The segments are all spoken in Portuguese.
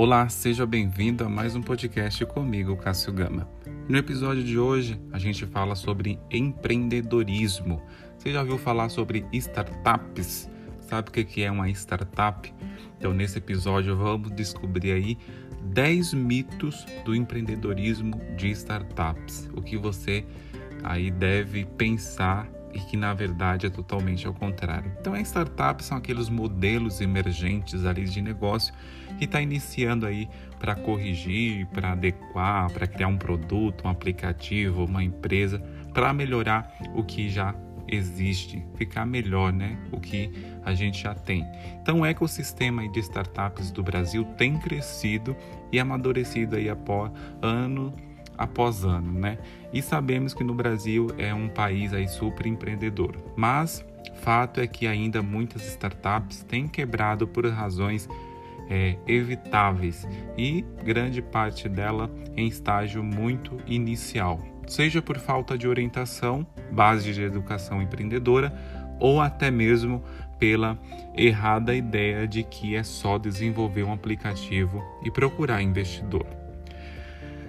Olá, seja bem-vindo a mais um podcast comigo, Cássio Gama. No episódio de hoje, a gente fala sobre empreendedorismo. Você já ouviu falar sobre startups? Sabe o que é uma startup? Então, nesse episódio, vamos descobrir aí 10 mitos do empreendedorismo de startups. O que você aí deve pensar e que na verdade é totalmente ao contrário. Então, as startups são aqueles modelos emergentes ali de negócio que está iniciando aí para corrigir, para adequar, para criar um produto, um aplicativo, uma empresa, para melhorar o que já existe, ficar melhor, né? O que a gente já tem. Então, o ecossistema de startups do Brasil tem crescido e amadurecido aí após ano após ano, né? E sabemos que no Brasil é um país aí super empreendedor, mas fato é que ainda muitas startups têm quebrado por razões é, evitáveis e grande parte dela em estágio muito inicial, seja por falta de orientação, base de educação empreendedora ou até mesmo pela errada ideia de que é só desenvolver um aplicativo e procurar investidor.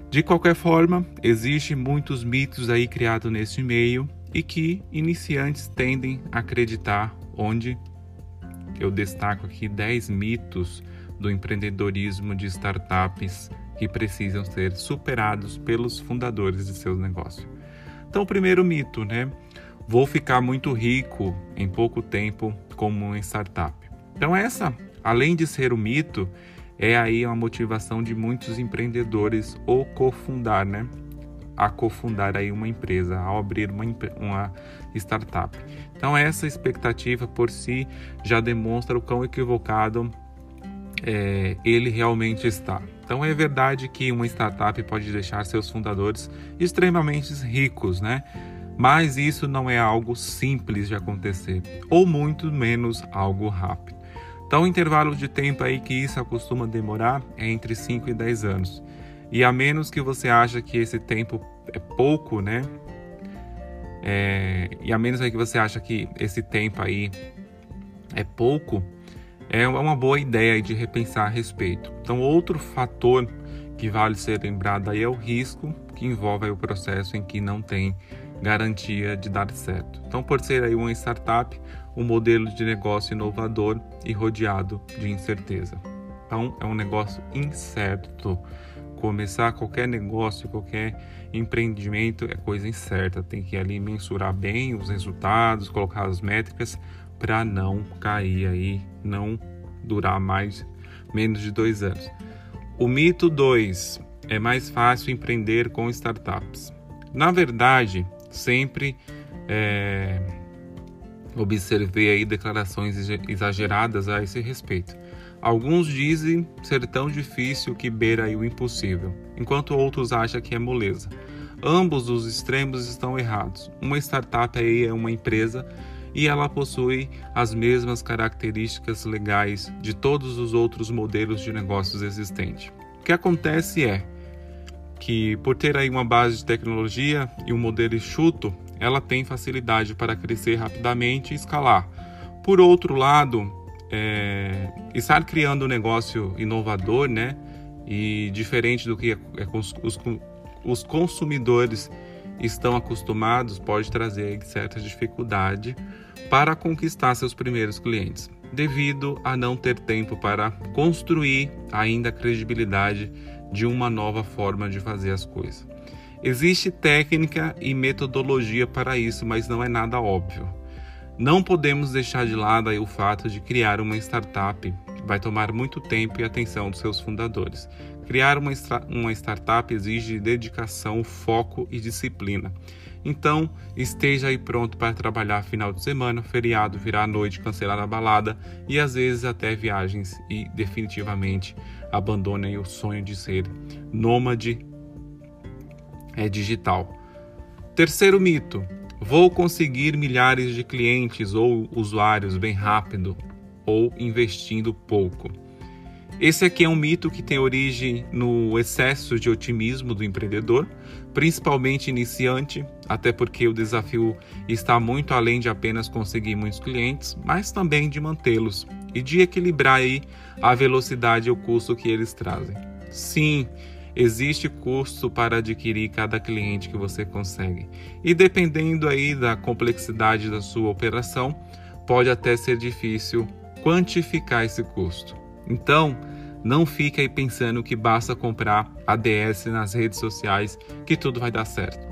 De qualquer forma, existem muitos mitos aí criados nesse meio e que iniciantes tendem a acreditar, onde eu destaco aqui 10 mitos do empreendedorismo de startups que precisam ser superados pelos fundadores de seus negócios. Então, o primeiro mito, né? Vou ficar muito rico em pouco tempo como uma startup. Então, essa, além de ser um mito, é aí uma motivação de muitos empreendedores ou cofundar, né? A cofundar aí uma empresa, ao abrir uma, uma startup. Então essa expectativa por si já demonstra o quão equivocado é, ele realmente está. Então é verdade que uma startup pode deixar seus fundadores extremamente ricos, né? Mas isso não é algo simples de acontecer, ou muito menos algo rápido. Então, o intervalo de tempo aí que isso costuma demorar é entre 5 e 10 anos. E a menos que você acha que esse tempo é pouco, né? É, e a menos aí que você acha que esse tempo aí é pouco, é uma boa ideia de repensar a respeito. Então, outro fator que vale ser lembrado aí é o risco que envolve o processo em que não tem garantia de dar certo. Então, por ser aí uma startup, um modelo de negócio inovador e rodeado de incerteza. Então, é um negócio incerto. Começar qualquer negócio, qualquer empreendimento é coisa incerta. Tem que ali mensurar bem os resultados, colocar as métricas para não cair aí, não durar mais menos de dois anos. O mito 2 é mais fácil empreender com startups. Na verdade, sempre é, observei aí declarações exageradas a esse respeito. Alguns dizem ser tão difícil que beira o impossível, enquanto outros acham que é moleza. Ambos os extremos estão errados. Uma startup aí é uma empresa e ela possui as mesmas características legais de todos os outros modelos de negócios existentes. O que acontece é que por ter aí uma base de tecnologia e um modelo enxuto, ela tem facilidade para crescer rapidamente e escalar. Por outro lado, é, estar criando um negócio inovador, né, e diferente do que é, é os, consumidores estão acostumados, pode trazer certa dificuldade para conquistar seus primeiros clientes, devido a não ter tempo para construir ainda a credibilidade de uma nova forma de fazer as coisas. Existe técnica e metodologia para isso, mas não é nada óbvio. Não podemos deixar de lado o fato de criar uma startup vai tomar muito tempo e atenção dos seus fundadores. Criar uma, uma startup exige dedicação, foco e disciplina. Então, esteja aí pronto para trabalhar final de semana, feriado, virar à noite, cancelar a balada e às vezes até viagens e definitivamente abandonem o sonho de ser nômade é, digital. Terceiro mito: vou conseguir milhares de clientes ou usuários bem rápido ou investindo pouco. Esse aqui é um mito que tem origem no excesso de otimismo do empreendedor, principalmente iniciante, até porque o desafio está muito além de apenas conseguir muitos clientes, mas também de mantê-los e de equilibrar aí a velocidade e o custo que eles trazem. Sim, existe custo para adquirir cada cliente que você consegue. E dependendo aí da complexidade da sua operação, pode até ser difícil quantificar esse custo. Então, não fique aí pensando que basta comprar ADS nas redes sociais que tudo vai dar certo.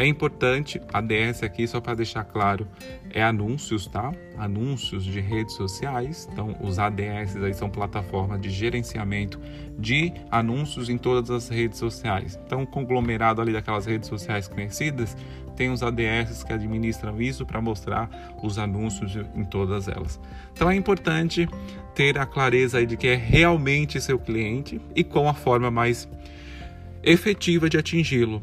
É importante, ADS aqui, só para deixar claro, é anúncios, tá? Anúncios de redes sociais. Então, os ADS aí são plataformas de gerenciamento de anúncios em todas as redes sociais. Então, conglomerado ali daquelas redes sociais conhecidas tem os ADS que administram isso para mostrar os anúncios em todas elas. Então, é importante ter a clareza aí de que é realmente seu cliente e com a forma mais efetiva de atingi-lo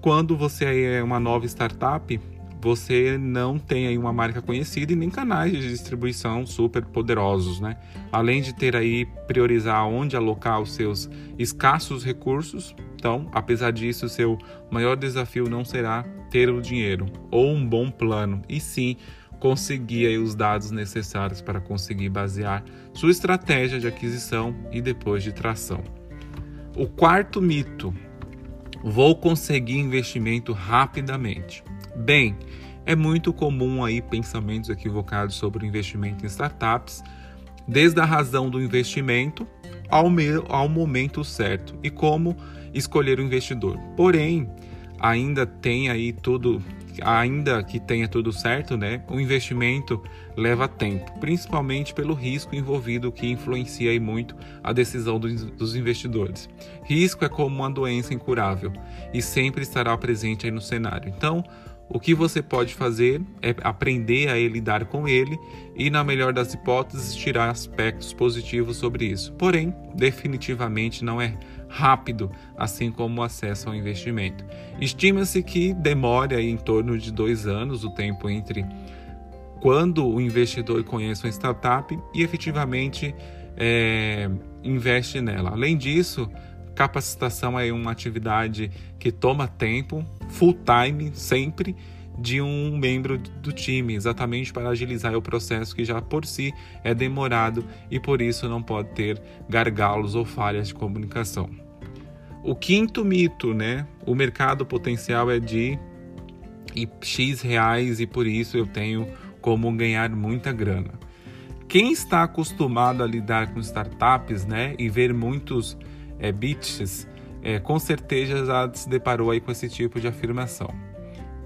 quando você é uma nova startup, você não tem aí uma marca conhecida e nem canais de distribuição super poderosos, né? Além de ter aí priorizar onde alocar os seus escassos recursos, então, apesar disso, seu maior desafio não será ter o dinheiro ou um bom plano, e sim conseguir aí os dados necessários para conseguir basear sua estratégia de aquisição e depois de tração. O quarto mito Vou conseguir investimento rapidamente. Bem, é muito comum aí pensamentos equivocados sobre investimento em startups, desde a razão do investimento ao, ao momento certo e como escolher o investidor. Porém, ainda tem aí tudo ainda que tenha tudo certo, né, o investimento leva tempo, principalmente pelo risco envolvido que influencia muito a decisão dos investidores. Risco é como uma doença incurável e sempre estará presente aí no cenário. Então, o que você pode fazer é aprender a lidar com ele e, na melhor das hipóteses, tirar aspectos positivos sobre isso. Porém, definitivamente não é rápido, assim como o acesso ao investimento. Estima-se que demore em torno de dois anos o tempo entre quando o investidor conhece uma startup e efetivamente é, investe nela. Além disso, capacitação é uma atividade que toma tempo, full time, sempre, de um membro do time, exatamente para agilizar o processo que já por si é demorado e por isso não pode ter gargalos ou falhas de comunicação. O quinto mito, né? O mercado potencial é de X reais e por isso eu tenho como ganhar muita grana. Quem está acostumado a lidar com startups, né, e ver muitos é, bits, é, com certeza já se deparou aí com esse tipo de afirmação.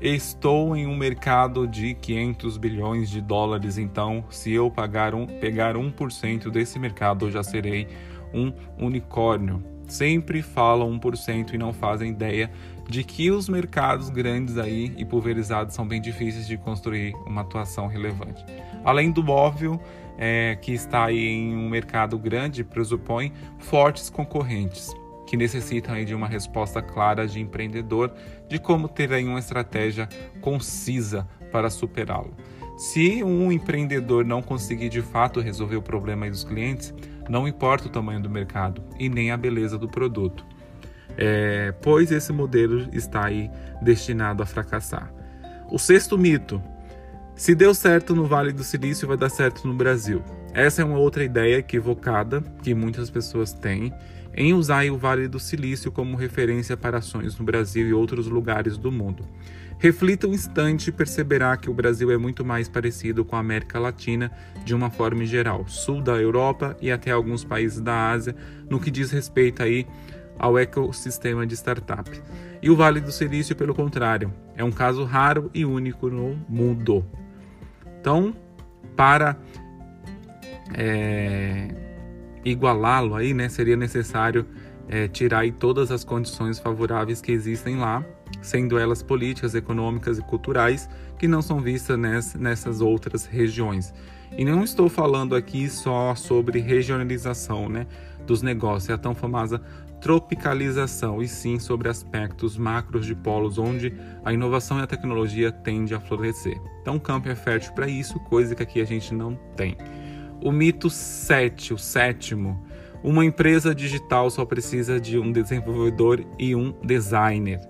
Estou em um mercado de 500 bilhões de dólares, então se eu pagar um, pegar 1% desse mercado, eu já serei um unicórnio. Sempre falam 1% e não fazem ideia de que os mercados grandes aí e pulverizados são bem difíceis de construir uma atuação relevante. Além do óbvio, é, que está aí em um mercado grande pressupõe fortes concorrentes que necessitam aí de uma resposta clara de empreendedor de como ter aí uma estratégia concisa para superá-lo. Se um empreendedor não conseguir de fato resolver o problema dos clientes, não importa o tamanho do mercado e nem a beleza do produto, é, pois esse modelo está aí destinado a fracassar. O sexto mito se deu certo no Vale do Silício, vai dar certo no Brasil. Essa é uma outra ideia equivocada que muitas pessoas têm em usar o Vale do Silício como referência para ações no Brasil e outros lugares do mundo. Reflita um instante e perceberá que o Brasil é muito mais parecido com a América Latina de uma forma geral, sul da Europa e até alguns países da Ásia, no que diz respeito aí ao ecossistema de startup. E o Vale do Silício, pelo contrário, é um caso raro e único no mundo. Então, para é, igualá-lo aí, né, seria necessário é, tirar aí todas as condições favoráveis que existem lá, sendo elas políticas, econômicas e culturais, que não são vistas ness, nessas outras regiões. E não estou falando aqui só sobre regionalização né, dos negócios, é a tão famosa tropicalização, e sim sobre aspectos macros de polos onde a inovação e a tecnologia tendem a florescer. Então o campo é fértil para isso, coisa que aqui a gente não tem. O mito 7, o sétimo, Uma empresa digital só precisa de um desenvolvedor e um designer.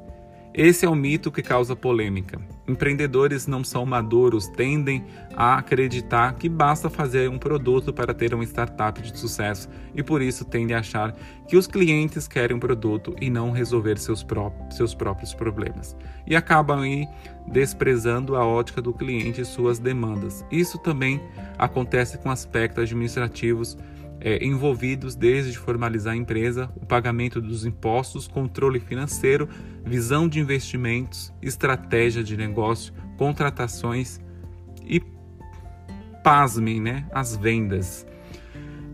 Esse é o mito que causa polêmica. Empreendedores não são maduros, tendem a acreditar que basta fazer um produto para ter uma startup de sucesso e por isso tendem a achar que os clientes querem um produto e não resolver seus, pró seus próprios problemas. E acabam aí desprezando a ótica do cliente e suas demandas. Isso também acontece com aspectos administrativos é, envolvidos desde formalizar a empresa, o pagamento dos impostos, controle financeiro, visão de investimentos, estratégia de negócio, contratações e, pasmem, né, as vendas.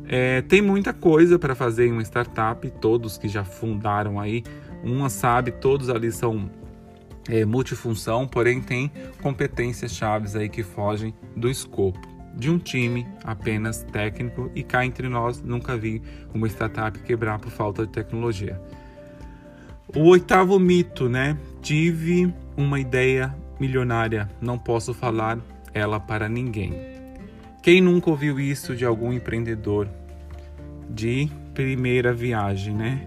É, tem muita coisa para fazer em uma startup, todos que já fundaram aí, uma sabe, todos ali são é, multifunção, porém tem competências chaves aí que fogem do escopo de um time apenas técnico e cá entre nós nunca vi uma startup quebrar por falta de tecnologia. O oitavo mito, né? Tive uma ideia milionária, não posso falar ela para ninguém. Quem nunca ouviu isso de algum empreendedor de primeira viagem, né?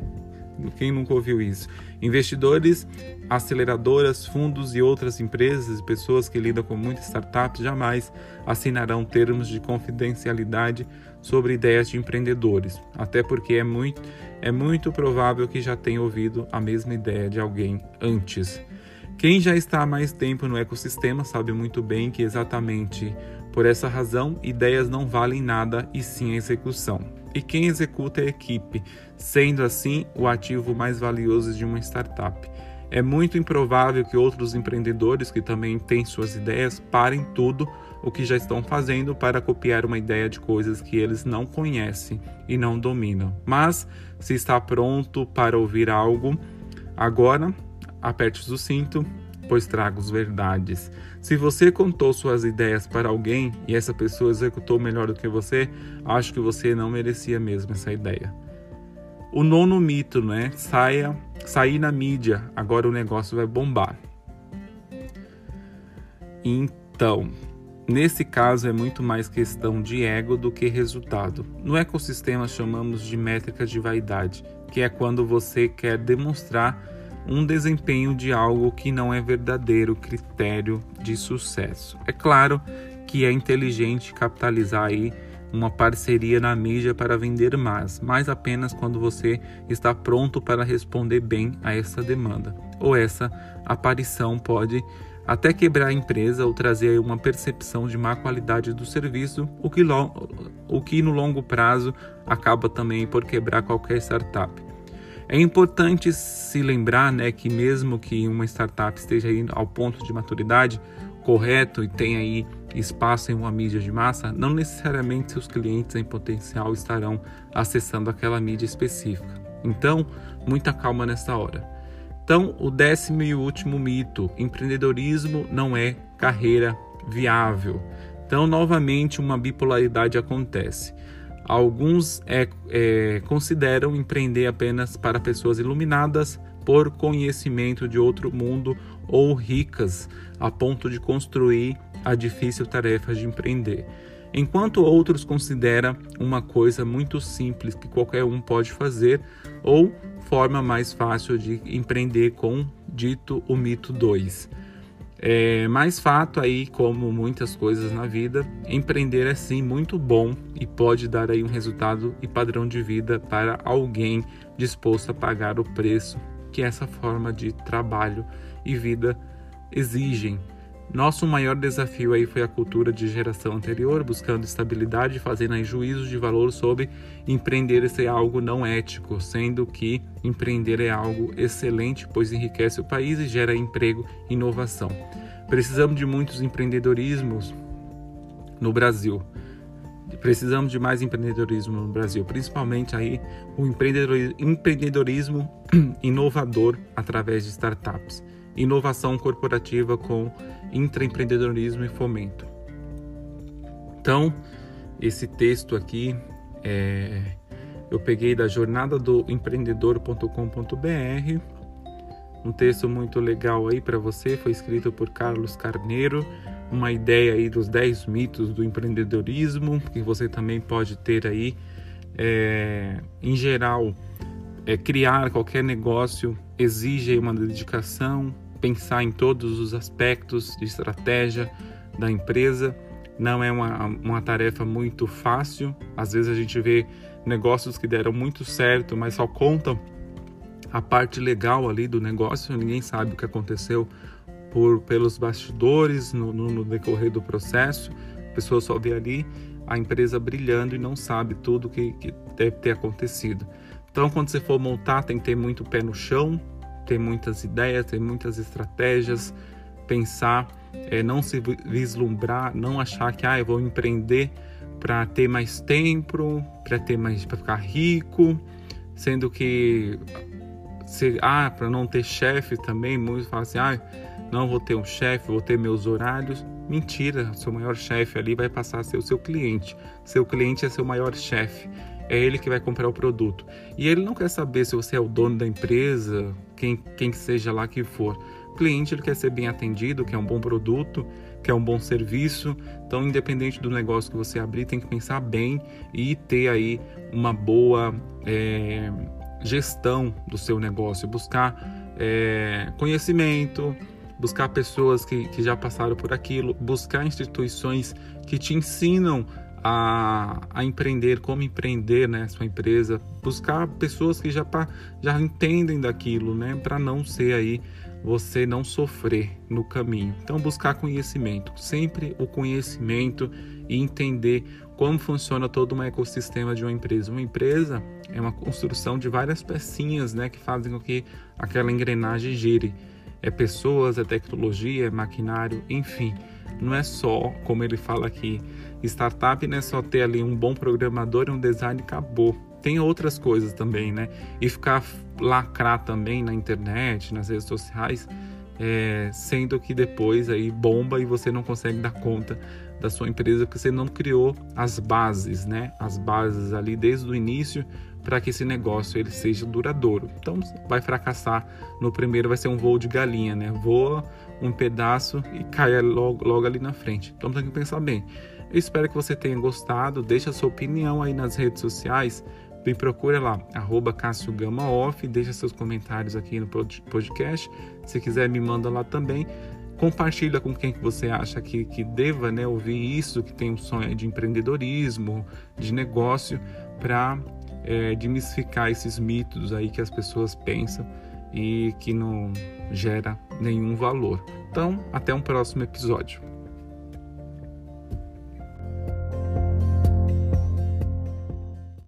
Quem nunca ouviu isso? Investidores, aceleradoras, fundos e outras empresas e pessoas que lidam com muitas startups jamais assinarão termos de confidencialidade sobre ideias de empreendedores, até porque é muito, é muito provável que já tenha ouvido a mesma ideia de alguém antes. Quem já está há mais tempo no ecossistema sabe muito bem que exatamente por essa razão ideias não valem nada e sim a execução e quem executa é a equipe, sendo assim o ativo mais valioso de uma startup. É muito improvável que outros empreendedores que também têm suas ideias parem tudo o que já estão fazendo para copiar uma ideia de coisas que eles não conhecem e não dominam. Mas se está pronto para ouvir algo, agora aperte o cinto, pois trago as verdades. Se você contou suas ideias para alguém e essa pessoa executou melhor do que você, acho que você não merecia mesmo essa ideia. O nono mito, né? Saia, sair na mídia, agora o negócio vai bombar. Então, nesse caso é muito mais questão de ego do que resultado. No ecossistema chamamos de métrica de vaidade, que é quando você quer demonstrar um desempenho de algo que não é verdadeiro critério de sucesso. É claro que é inteligente capitalizar aí uma parceria na mídia para vender mais, mas apenas quando você está pronto para responder bem a essa demanda. Ou essa aparição pode até quebrar a empresa ou trazer uma percepção de má qualidade do serviço, o que, o que no longo prazo acaba também por quebrar qualquer startup. É importante se lembrar né, que mesmo que uma startup esteja indo ao ponto de maturidade correto e tenha aí espaço em uma mídia de massa, não necessariamente seus clientes em potencial estarão acessando aquela mídia específica. Então, muita calma nessa hora. Então, o décimo e último mito: empreendedorismo não é carreira viável. Então, novamente, uma bipolaridade acontece. Alguns é, é, consideram empreender apenas para pessoas iluminadas por conhecimento de outro mundo ou ricas a ponto de construir a difícil tarefa de empreender. Enquanto outros consideram uma coisa muito simples que qualquer um pode fazer ou forma mais fácil de empreender com dito o mito 2. É, mais fato aí, como muitas coisas na vida, empreender é sim muito bom e pode dar aí um resultado e padrão de vida para alguém disposto a pagar o preço que essa forma de trabalho e vida exigem. Nosso maior desafio aí foi a cultura de geração anterior, buscando estabilidade, fazendo aí juízos de valor sobre empreender ser algo não ético, sendo que empreender é algo excelente, pois enriquece o país e gera emprego e inovação. Precisamos de muitos empreendedorismos no Brasil. Precisamos de mais empreendedorismo no Brasil, principalmente aí o empreendedorismo inovador através de startups, inovação corporativa com intraempreendedorismo e fomento. Então, esse texto aqui é, eu peguei da jornada do empreendedor.com.br um texto muito legal aí para você, foi escrito por Carlos Carneiro, uma ideia aí dos 10 mitos do empreendedorismo, que você também pode ter aí é, em geral, é, criar qualquer negócio exige uma dedicação, pensar em todos os aspectos de estratégia da empresa. Não é uma, uma tarefa muito fácil. Às vezes a gente vê negócios que deram muito certo, mas só contam a parte legal ali do negócio. Ninguém sabe o que aconteceu por pelos bastidores no, no, no decorrer do processo. A pessoa só vê ali a empresa brilhando e não sabe tudo que, que deve ter acontecido. Então, quando você for montar, tem que ter muito pé no chão, ter muitas ideias, ter muitas estratégias, pensar, é, não se vislumbrar, não achar que ah, eu vou empreender para ter mais tempo, para ter mais, para ficar rico, sendo que se, ah, para não ter chefe também, muitos falam assim, ah, não vou ter um chefe, vou ter meus horários. Mentira, seu maior chefe ali vai passar a ser o seu cliente. Seu cliente é seu maior chefe. É ele que vai comprar o produto. E ele não quer saber se você é o dono da empresa, quem, quem seja lá que for. O cliente ele quer ser bem atendido, quer um bom produto, quer um bom serviço. Então, independente do negócio que você abrir, tem que pensar bem e ter aí uma boa é, gestão do seu negócio, buscar é, conhecimento, buscar pessoas que, que já passaram por aquilo, buscar instituições que te ensinam a, a empreender, como empreender né, sua empresa, buscar pessoas que já, já entendem daquilo, né, para não ser aí você não sofrer no caminho. Então, buscar conhecimento, sempre o conhecimento e entender como funciona todo um ecossistema de uma empresa. Uma empresa é uma construção de várias pecinhas né, que fazem com que aquela engrenagem gire. É pessoas, é tecnologia, é maquinário, enfim. Não é só, como ele fala aqui, startup não é só ter ali um bom programador e um design acabou. Tem outras coisas também, né? E ficar lacrar também na internet, nas redes sociais, é, sendo que depois aí bomba e você não consegue dar conta da sua empresa porque você não criou as bases, né? As bases ali desde o início para que esse negócio ele seja duradouro. Então vai fracassar no primeiro, vai ser um voo de galinha, né? Voa um pedaço e cai logo, logo ali na frente. Então tem que pensar bem. Eu espero que você tenha gostado. Deixa a sua opinião aí nas redes sociais. Me procura lá, arroba Cássio Gama Off, deixa seus comentários aqui no podcast. Se quiser, me manda lá também. Compartilha com quem que você acha que, que deva né, ouvir isso, que tem um sonho de empreendedorismo, de negócio, para é, desmistificar esses mitos aí que as pessoas pensam e que não gera nenhum valor. Então, até um próximo episódio.